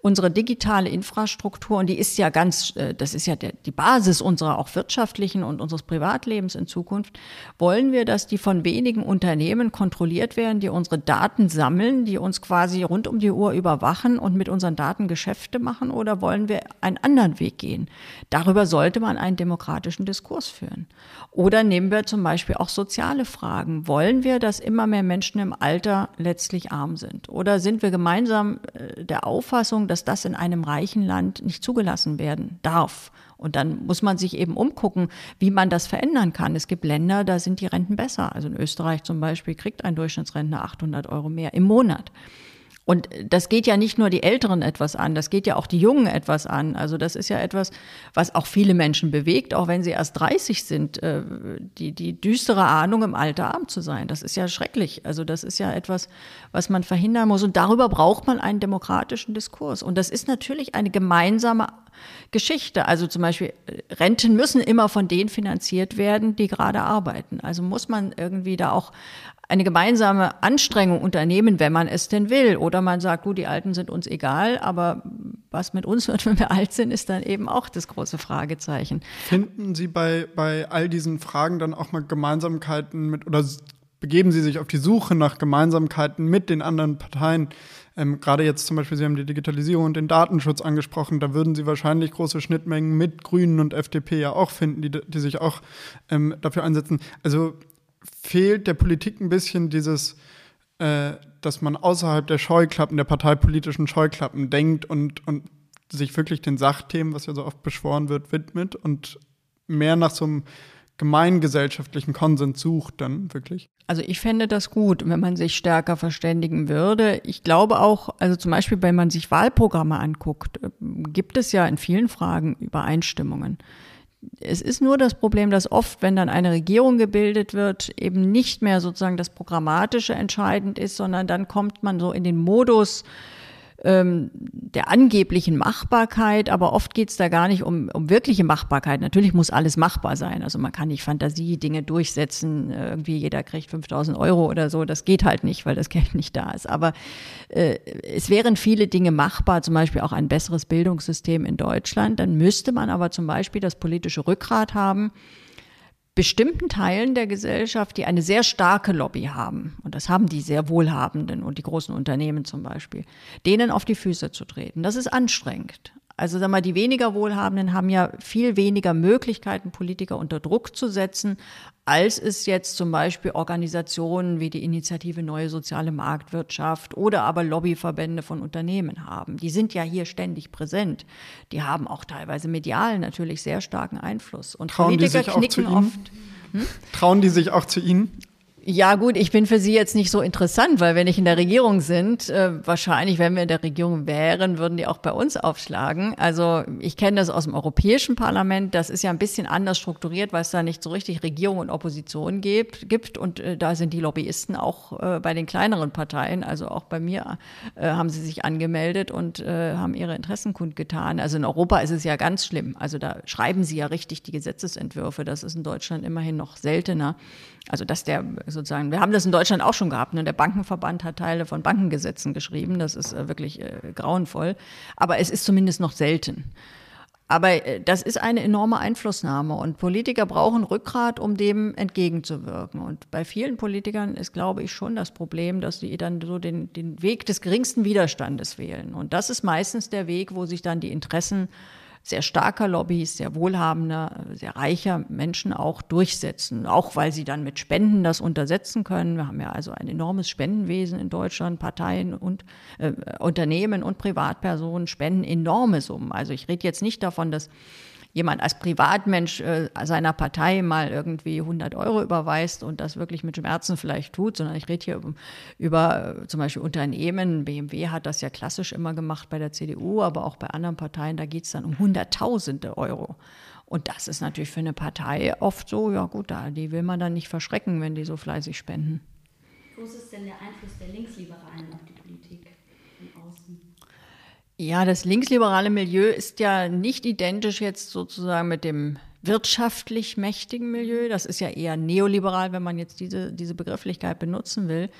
unsere digitale Infrastruktur, und die ist ja ganz, äh, das ist ja der, die Basis unserer auch wirtschaftlichen und unseres Privatlebens in Zukunft, wollen wir, dass die von wenigen Unternehmen kontrolliert werden, die unsere Daten sammeln, die uns quasi rund um die Uhr überwachen und mit unseren Daten Geschäfte machen, oder wollen wir einen anderen Weg gehen? Darüber sollte man einen demokratischen Diskurs führen. Oder nehmen wir zum Beispiel auch soziale Fragen. Wollen wir, dass immer mehr Menschen im Alter letztlich arm sind? Oder sind wir gemeinsam äh, der Auffassung, dass das in einem reichen Land nicht zugelassen werden darf. Und dann muss man sich eben umgucken, wie man das verändern kann. Es gibt Länder, da sind die Renten besser. Also in Österreich zum Beispiel kriegt ein Durchschnittsrentner 800 Euro mehr im Monat. Und das geht ja nicht nur die Älteren etwas an, das geht ja auch die Jungen etwas an. Also das ist ja etwas, was auch viele Menschen bewegt, auch wenn sie erst 30 sind, äh, die, die düstere Ahnung im Alter arm zu sein. Das ist ja schrecklich. Also das ist ja etwas, was man verhindern muss. Und darüber braucht man einen demokratischen Diskurs. Und das ist natürlich eine gemeinsame Geschichte. Also zum Beispiel äh, Renten müssen immer von denen finanziert werden, die gerade arbeiten. Also muss man irgendwie da auch eine gemeinsame Anstrengung unternehmen, wenn man es denn will. Oder man sagt, gut, die Alten sind uns egal, aber was mit uns wird, [LAUGHS] wenn wir alt sind, ist dann eben auch das große Fragezeichen. Finden Sie bei, bei all diesen Fragen dann auch mal Gemeinsamkeiten mit oder begeben Sie sich auf die Suche nach Gemeinsamkeiten mit den anderen Parteien? Ähm, Gerade jetzt zum Beispiel, Sie haben die Digitalisierung und den Datenschutz angesprochen, da würden Sie wahrscheinlich große Schnittmengen mit Grünen und FDP ja auch finden, die, die sich auch ähm, dafür einsetzen. Also fehlt der Politik ein bisschen dieses, äh, dass man außerhalb der Scheuklappen, der parteipolitischen Scheuklappen denkt und, und sich wirklich den Sachthemen, was ja so oft beschworen wird, widmet und mehr nach so einem gemeingesellschaftlichen Konsens sucht dann wirklich? Also ich fände das gut, wenn man sich stärker verständigen würde. Ich glaube auch, also zum Beispiel, wenn man sich Wahlprogramme anguckt, äh, gibt es ja in vielen Fragen Übereinstimmungen es ist nur das Problem, dass oft, wenn dann eine Regierung gebildet wird, eben nicht mehr sozusagen das Programmatische entscheidend ist, sondern dann kommt man so in den Modus, ähm, der angeblichen Machbarkeit, aber oft geht es da gar nicht um, um wirkliche Machbarkeit. Natürlich muss alles machbar sein. Also man kann nicht Fantasie Dinge durchsetzen, irgendwie jeder kriegt 5000 Euro oder so. Das geht halt nicht, weil das [LAUGHS] Geld nicht da ist. Aber äh, es wären viele Dinge machbar, zum Beispiel auch ein besseres Bildungssystem in Deutschland. Dann müsste man aber zum Beispiel das politische Rückgrat haben, bestimmten Teilen der Gesellschaft, die eine sehr starke Lobby haben, und das haben die sehr Wohlhabenden und die großen Unternehmen zum Beispiel, denen auf die Füße zu treten. Das ist anstrengend. Also sag mal, die weniger Wohlhabenden haben ja viel weniger Möglichkeiten, Politiker unter Druck zu setzen, als es jetzt zum Beispiel Organisationen wie die Initiative Neue Soziale Marktwirtschaft oder aber Lobbyverbände von Unternehmen haben. Die sind ja hier ständig präsent. Die haben auch teilweise medial natürlich sehr starken Einfluss. Und Trauen Politiker die sich knicken auch zu Ihnen? oft. Hm? Trauen die sich auch zu Ihnen? Ja gut, ich bin für Sie jetzt nicht so interessant, weil wenn ich in der Regierung sind, äh, wahrscheinlich, wenn wir in der Regierung wären, würden die auch bei uns aufschlagen. Also ich kenne das aus dem Europäischen Parlament. Das ist ja ein bisschen anders strukturiert, weil es da nicht so richtig Regierung und Opposition gibt. gibt. Und äh, da sind die Lobbyisten auch äh, bei den kleineren Parteien, also auch bei mir, äh, haben sie sich angemeldet und äh, haben ihre Interessen kundgetan. Also in Europa ist es ja ganz schlimm. Also da schreiben sie ja richtig die Gesetzesentwürfe. Das ist in Deutschland immerhin noch seltener. Also dass der sozusagen, wir haben das in Deutschland auch schon gehabt, ne? der Bankenverband hat Teile von Bankengesetzen geschrieben, das ist äh, wirklich äh, grauenvoll, aber es ist zumindest noch selten. Aber äh, das ist eine enorme Einflussnahme und Politiker brauchen Rückgrat, um dem entgegenzuwirken. Und bei vielen Politikern ist, glaube ich, schon das Problem, dass sie dann so den, den Weg des geringsten Widerstandes wählen. Und das ist meistens der Weg, wo sich dann die Interessen sehr starker Lobbys, sehr wohlhabender, sehr reicher Menschen auch durchsetzen. Auch weil sie dann mit Spenden das untersetzen können. Wir haben ja also ein enormes Spendenwesen in Deutschland. Parteien und äh, Unternehmen und Privatpersonen spenden enorme Summen. Also ich rede jetzt nicht davon, dass jemand als Privatmensch äh, seiner Partei mal irgendwie 100 Euro überweist und das wirklich mit Schmerzen vielleicht tut, sondern ich rede hier über, über äh, zum Beispiel Unternehmen. BMW hat das ja klassisch immer gemacht bei der CDU, aber auch bei anderen Parteien, da geht es dann um Hunderttausende Euro. Und das ist natürlich für eine Partei oft so, ja gut, da, die will man dann nicht verschrecken, wenn die so fleißig spenden. Wo ist denn der Einfluss der Linksliberalen auf die Politik? Ja, das linksliberale Milieu ist ja nicht identisch jetzt sozusagen mit dem wirtschaftlich mächtigen Milieu. Das ist ja eher neoliberal, wenn man jetzt diese, diese Begrifflichkeit benutzen will.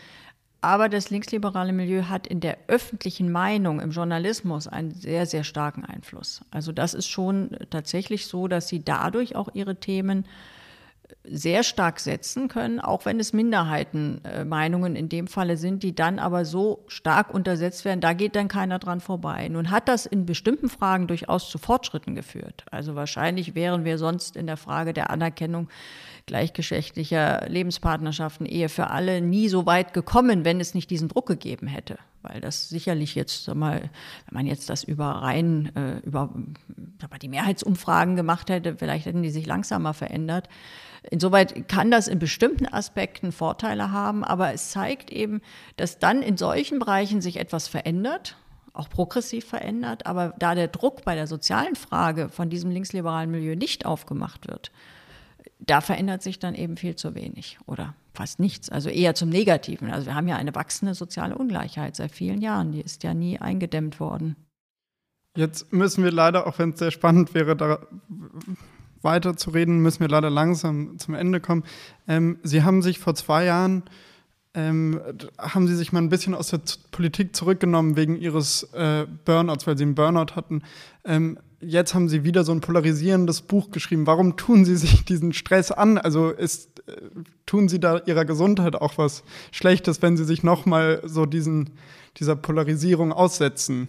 Aber das linksliberale Milieu hat in der öffentlichen Meinung, im Journalismus einen sehr, sehr starken Einfluss. Also das ist schon tatsächlich so, dass sie dadurch auch ihre Themen sehr stark setzen können, auch wenn es Minderheitenmeinungen in dem Falle sind, die dann aber so stark untersetzt werden, da geht dann keiner dran vorbei. Nun hat das in bestimmten Fragen durchaus zu Fortschritten geführt. Also wahrscheinlich wären wir sonst in der Frage der Anerkennung gleichgeschlechtlicher Lebenspartnerschaften, Ehe für alle, nie so weit gekommen, wenn es nicht diesen Druck gegeben hätte. Weil das sicherlich jetzt, sag mal, wenn man jetzt das über rein, äh, über sag mal, die Mehrheitsumfragen gemacht hätte, vielleicht hätten die sich langsamer verändert. Insoweit kann das in bestimmten Aspekten Vorteile haben, aber es zeigt eben, dass dann in solchen Bereichen sich etwas verändert, auch progressiv verändert, aber da der Druck bei der sozialen Frage von diesem linksliberalen Milieu nicht aufgemacht wird, da verändert sich dann eben viel zu wenig oder fast nichts, also eher zum Negativen. Also wir haben ja eine wachsende soziale Ungleichheit seit vielen Jahren, die ist ja nie eingedämmt worden. Jetzt müssen wir leider, auch wenn es sehr spannend wäre, da weiterzureden, müssen wir leider langsam zum Ende kommen. Ähm, Sie haben sich vor zwei Jahren, ähm, haben Sie sich mal ein bisschen aus der Politik zurückgenommen wegen Ihres äh, Burnouts, weil Sie einen Burnout hatten. Ähm, jetzt haben Sie wieder so ein polarisierendes Buch geschrieben. Warum tun Sie sich [LAUGHS] diesen Stress an? Also ist, äh, tun Sie da Ihrer Gesundheit auch was Schlechtes, wenn Sie sich nochmal so diesen, dieser Polarisierung aussetzen?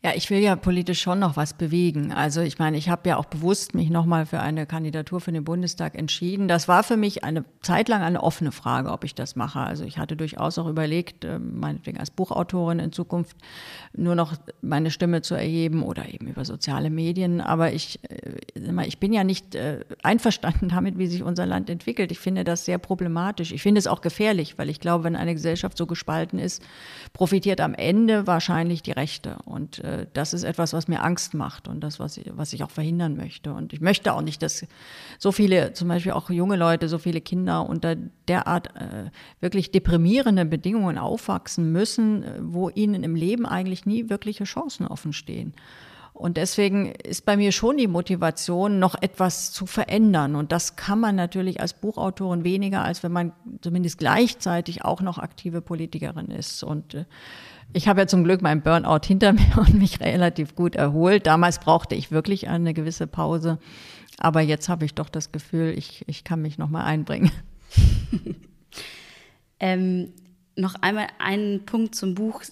Ja, ich will ja politisch schon noch was bewegen. Also ich meine, ich habe ja auch bewusst mich nochmal für eine Kandidatur für den Bundestag entschieden. Das war für mich eine Zeit lang eine offene Frage, ob ich das mache. Also ich hatte durchaus auch überlegt, ähm, meinetwegen als Buchautorin in Zukunft nur noch meine Stimme zu erheben oder eben über soziale Medien. Aber ich, äh, ich bin ja nicht äh, einverstanden [LAUGHS] damit, wie sich unser Land entwickelt. Ich finde das sehr problematisch. Ich finde es auch gefährlich, weil ich glaube, wenn eine Gesellschaft so gespalten ist, profitiert am Ende wahrscheinlich die Rechte. Und äh, das ist etwas, was mir Angst macht und das, was ich, was ich auch verhindern möchte. Und ich möchte auch nicht, dass so viele, zum Beispiel auch junge Leute, so viele Kinder unter derart äh, wirklich deprimierenden Bedingungen aufwachsen müssen, äh, wo ihnen im Leben eigentlich nie wirkliche Chancen offen stehen. Und deswegen ist bei mir schon die Motivation, noch etwas zu verändern. Und das kann man natürlich als Buchautorin weniger, als wenn man zumindest gleichzeitig auch noch aktive Politikerin ist. Und äh, ich habe ja zum Glück meinen Burnout hinter mir [LAUGHS] und mich relativ gut erholt. Damals brauchte ich wirklich eine gewisse Pause. Aber jetzt habe ich doch das Gefühl, ich, ich kann mich noch mal einbringen. [LAUGHS] ähm, noch einmal einen Punkt zum Buch.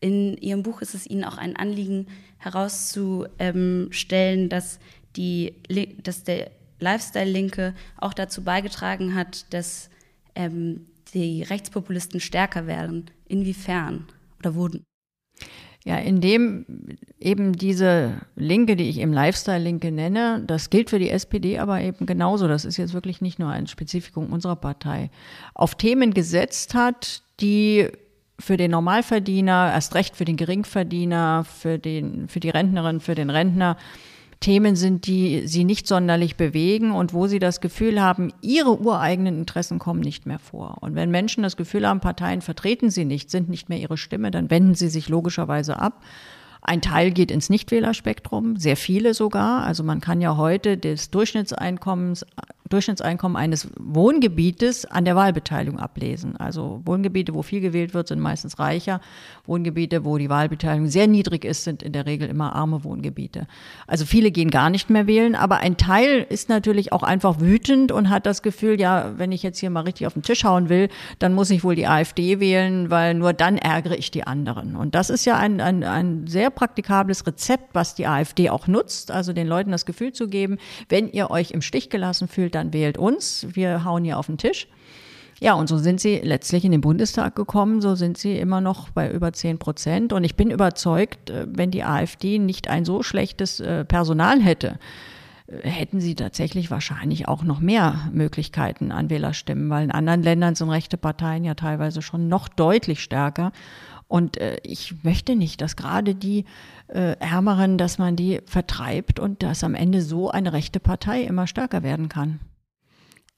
In Ihrem Buch ist es Ihnen auch ein Anliegen herauszustellen, dass, die, dass der Lifestyle-Linke auch dazu beigetragen hat, dass ähm, die Rechtspopulisten stärker werden. Inwiefern oder wurden? Ja, indem eben diese Linke, die ich eben Lifestyle-Linke nenne, das gilt für die SPD aber eben genauso. Das ist jetzt wirklich nicht nur ein Spezifikum unserer Partei. Auf Themen gesetzt hat, die für den Normalverdiener, erst recht für den Geringverdiener, für, den, für die Rentnerin, für den Rentner, Themen sind, die sie nicht sonderlich bewegen und wo sie das Gefühl haben, ihre ureigenen Interessen kommen nicht mehr vor. Und wenn Menschen das Gefühl haben, Parteien vertreten sie nicht, sind nicht mehr ihre Stimme, dann wenden sie sich logischerweise ab. Ein Teil geht ins Nichtwählerspektrum, sehr viele sogar. Also man kann ja heute des Durchschnittseinkommens Durchschnittseinkommen eines Wohngebietes an der Wahlbeteiligung ablesen. Also Wohngebiete, wo viel gewählt wird, sind meistens reicher. Wohngebiete, wo die Wahlbeteiligung sehr niedrig ist, sind in der Regel immer arme Wohngebiete. Also viele gehen gar nicht mehr wählen, aber ein Teil ist natürlich auch einfach wütend und hat das Gefühl, ja, wenn ich jetzt hier mal richtig auf den Tisch hauen will, dann muss ich wohl die AfD wählen, weil nur dann ärgere ich die anderen. Und das ist ja ein, ein, ein sehr praktikables Rezept, was die AfD auch nutzt, also den Leuten das Gefühl zu geben, wenn ihr euch im Stich gelassen fühlt, dann wählt uns, wir hauen hier auf den Tisch. Ja, und so sind sie letztlich in den Bundestag gekommen, so sind sie immer noch bei über 10 Prozent. Und ich bin überzeugt, äh, wenn die AfD nicht ein so schlechtes äh, Personal hätte, äh, hätten sie tatsächlich wahrscheinlich auch noch mehr Möglichkeiten an Wählerstimmen, weil in anderen Ländern sind rechte Parteien ja teilweise schon noch deutlich stärker. Und äh, ich möchte nicht, dass gerade die äh, Ärmeren, dass man die vertreibt und dass am Ende so eine rechte Partei immer stärker werden kann.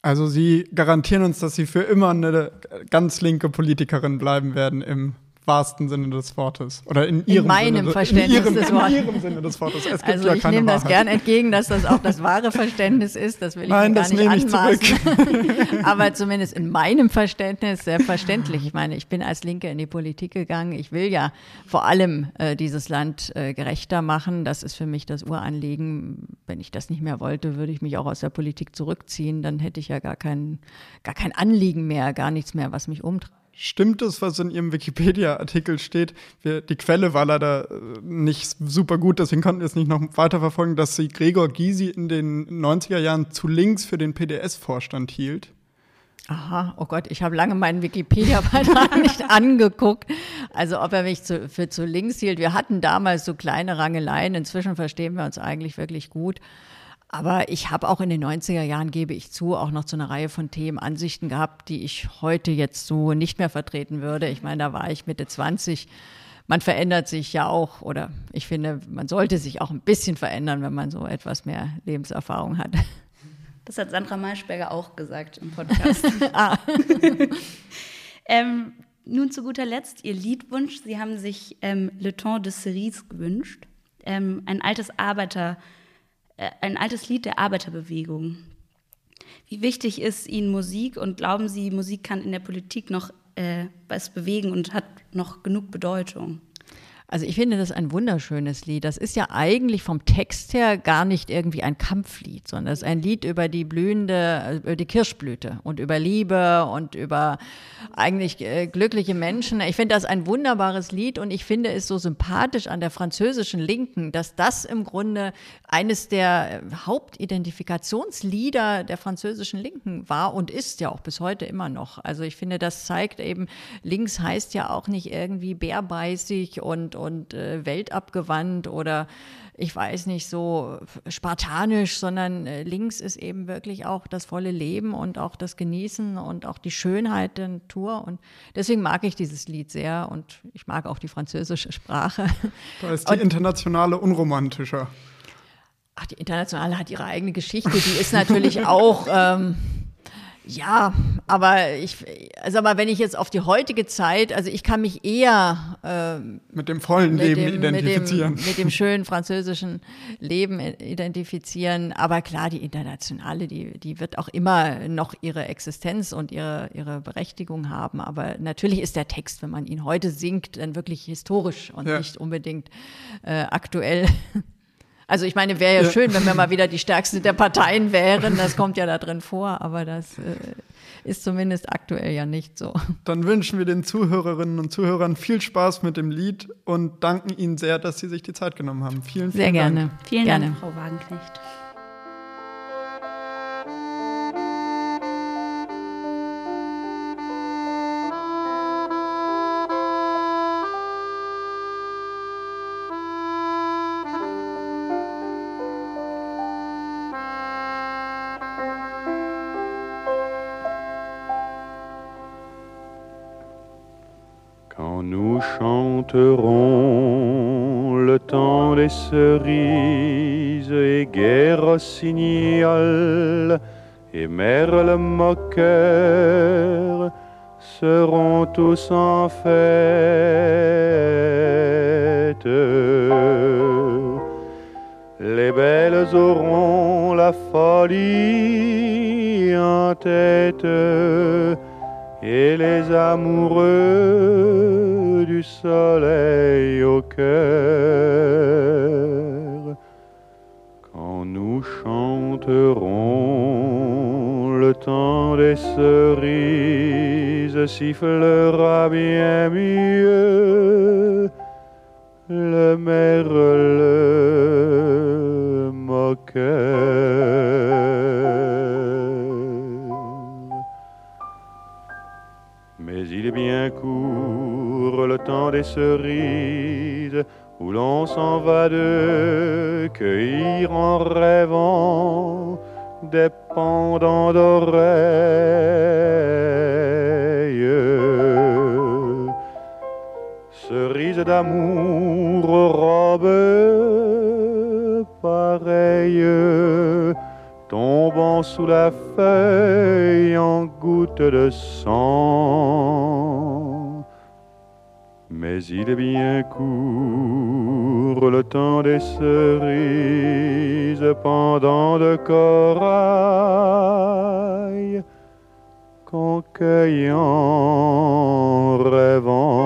Also Sie garantieren uns, dass Sie für immer eine ganz linke Politikerin bleiben werden im wahrsten Sinne des Wortes. Oder in Ihrem in meinem Sinne, Verständnis in ihrem, des Wortes. In Ihrem Sinne des Wortes. Es gibt also ja ich nehme das Wahrheit. gern entgegen, dass das auch das wahre Verständnis ist. Das will ich Nein, gar das nicht nehme ich anmaßen. [LAUGHS] Aber zumindest in meinem Verständnis selbstverständlich. Ich meine, ich bin als Linke in die Politik gegangen. Ich will ja vor allem äh, dieses Land äh, gerechter machen. Das ist für mich das Uranliegen. Wenn ich das nicht mehr wollte, würde ich mich auch aus der Politik zurückziehen. Dann hätte ich ja gar kein, gar kein Anliegen mehr, gar nichts mehr, was mich umtreibt. Stimmt es, was in Ihrem Wikipedia-Artikel steht? Wir, die Quelle war leider äh, nicht super gut, deswegen konnten wir es nicht noch weiterverfolgen, dass Sie Gregor Gysi in den 90er Jahren zu links für den PDS-Vorstand hielt. Aha, oh Gott, ich habe lange meinen Wikipedia-Beitrag [LAUGHS] nicht angeguckt. Also ob er mich zu, für zu links hielt. Wir hatten damals so kleine Rangeleien. Inzwischen verstehen wir uns eigentlich wirklich gut. Aber ich habe auch in den 90er Jahren, gebe ich zu, auch noch zu einer Reihe von Themen Ansichten gehabt, die ich heute jetzt so nicht mehr vertreten würde. Ich meine, da war ich Mitte 20. Man verändert sich ja auch, oder ich finde, man sollte sich auch ein bisschen verändern, wenn man so etwas mehr Lebenserfahrung hat. Das hat Sandra Maischberger auch gesagt im Podcast. [LAUGHS] ah. [LAUGHS] ähm, nun zu guter Letzt Ihr Liedwunsch. Sie haben sich ähm, Le Temps de Cerise gewünscht. Ähm, ein altes Arbeiter- ein altes Lied der Arbeiterbewegung. Wie wichtig ist Ihnen Musik und glauben Sie, Musik kann in der Politik noch äh, was bewegen und hat noch genug Bedeutung? Also ich finde das ein wunderschönes Lied. Das ist ja eigentlich vom Text her gar nicht irgendwie ein Kampflied, sondern es ist ein Lied über die blühende, über die Kirschblüte und über Liebe und über eigentlich äh, glückliche Menschen. Ich finde das ein wunderbares Lied und ich finde es so sympathisch an der französischen Linken, dass das im Grunde eines der Hauptidentifikationslieder der französischen Linken war und ist ja auch bis heute immer noch. Also ich finde, das zeigt eben, links heißt ja auch nicht irgendwie bärbeißig und und äh, weltabgewandt oder ich weiß nicht, so spartanisch, sondern äh, links ist eben wirklich auch das volle Leben und auch das Genießen und auch die Schönheit der Natur. Und deswegen mag ich dieses Lied sehr und ich mag auch die französische Sprache. Da ist die Und- internationale unromantischer. Ach, die Internationale hat ihre eigene Geschichte, die ist natürlich auch, ähm, ja, aber ich, also aber wenn ich jetzt auf die heutige Zeit, also ich kann mich eher ähm, Mit dem vollen mit Leben dem, identifizieren. Mit dem, mit dem schönen französischen Leben identifizieren. Aber klar, die internationale, die, die wird auch immer noch ihre Existenz und ihre, ihre Berechtigung haben. Aber natürlich ist der Text, wenn man ihn heute singt, dann wirklich historisch und Ja. nicht unbedingt äh, aktuell. Also ich meine, wäre ja, Ja. schön, wenn wir mal wieder die stärkste der Parteien wären. Das kommt ja da drin vor, aber das äh, ist zumindest aktuell ja nicht so. Dann wünschen wir den Zuhörerinnen und Zuhörern viel Spaß mit dem Lied und danken Ihnen sehr, dass Sie sich die Zeit genommen haben. Vielen, vielen Sehr Dank. gerne. Vielen gerne. Dank, Frau Wagenknecht. Chanterons le temps des cerises et guerre rossignol et merle moqueur seront tous en fête. Les belles auront la folie en tête et les amoureux du soleil au cœur. Quand nous chanterons le temps des cerises sifflera bien mieux le merle moqueur. Mais il est bien court le temps des cerises où l'on s'en va de cueillir en rêvant des pendants d'oreilles. Cerises d'amour aux robes tombant sous la feuille en gouttes de sang. Mais il est bien court le temps des cerises pendant de corail qu'on cueille en rêvant.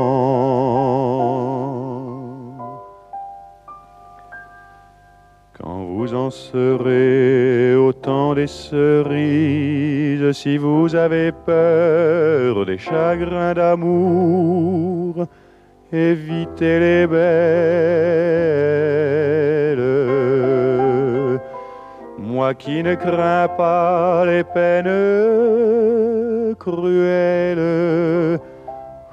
Quand vous en serez au temps des cerises, si vous avez peur des chagrins d'amour, évitez les belles. Moi qui ne crains pas les peines cruelles,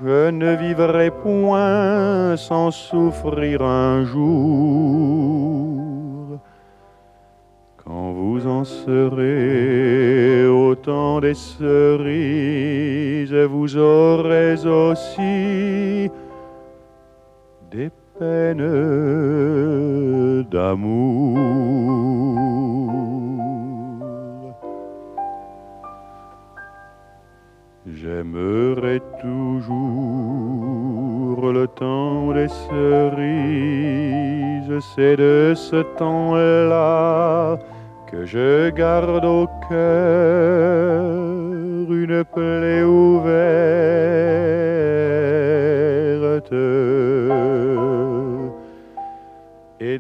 je ne vivrai point sans souffrir un jour. Quand vous en serez au temps des cerises, vous aurez aussi des peines d'amour. J'aimerai toujours le temps des cerises, c'est de ce temps-là que je garde au cœur une plaie ouverte.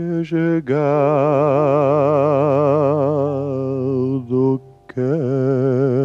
que chegado que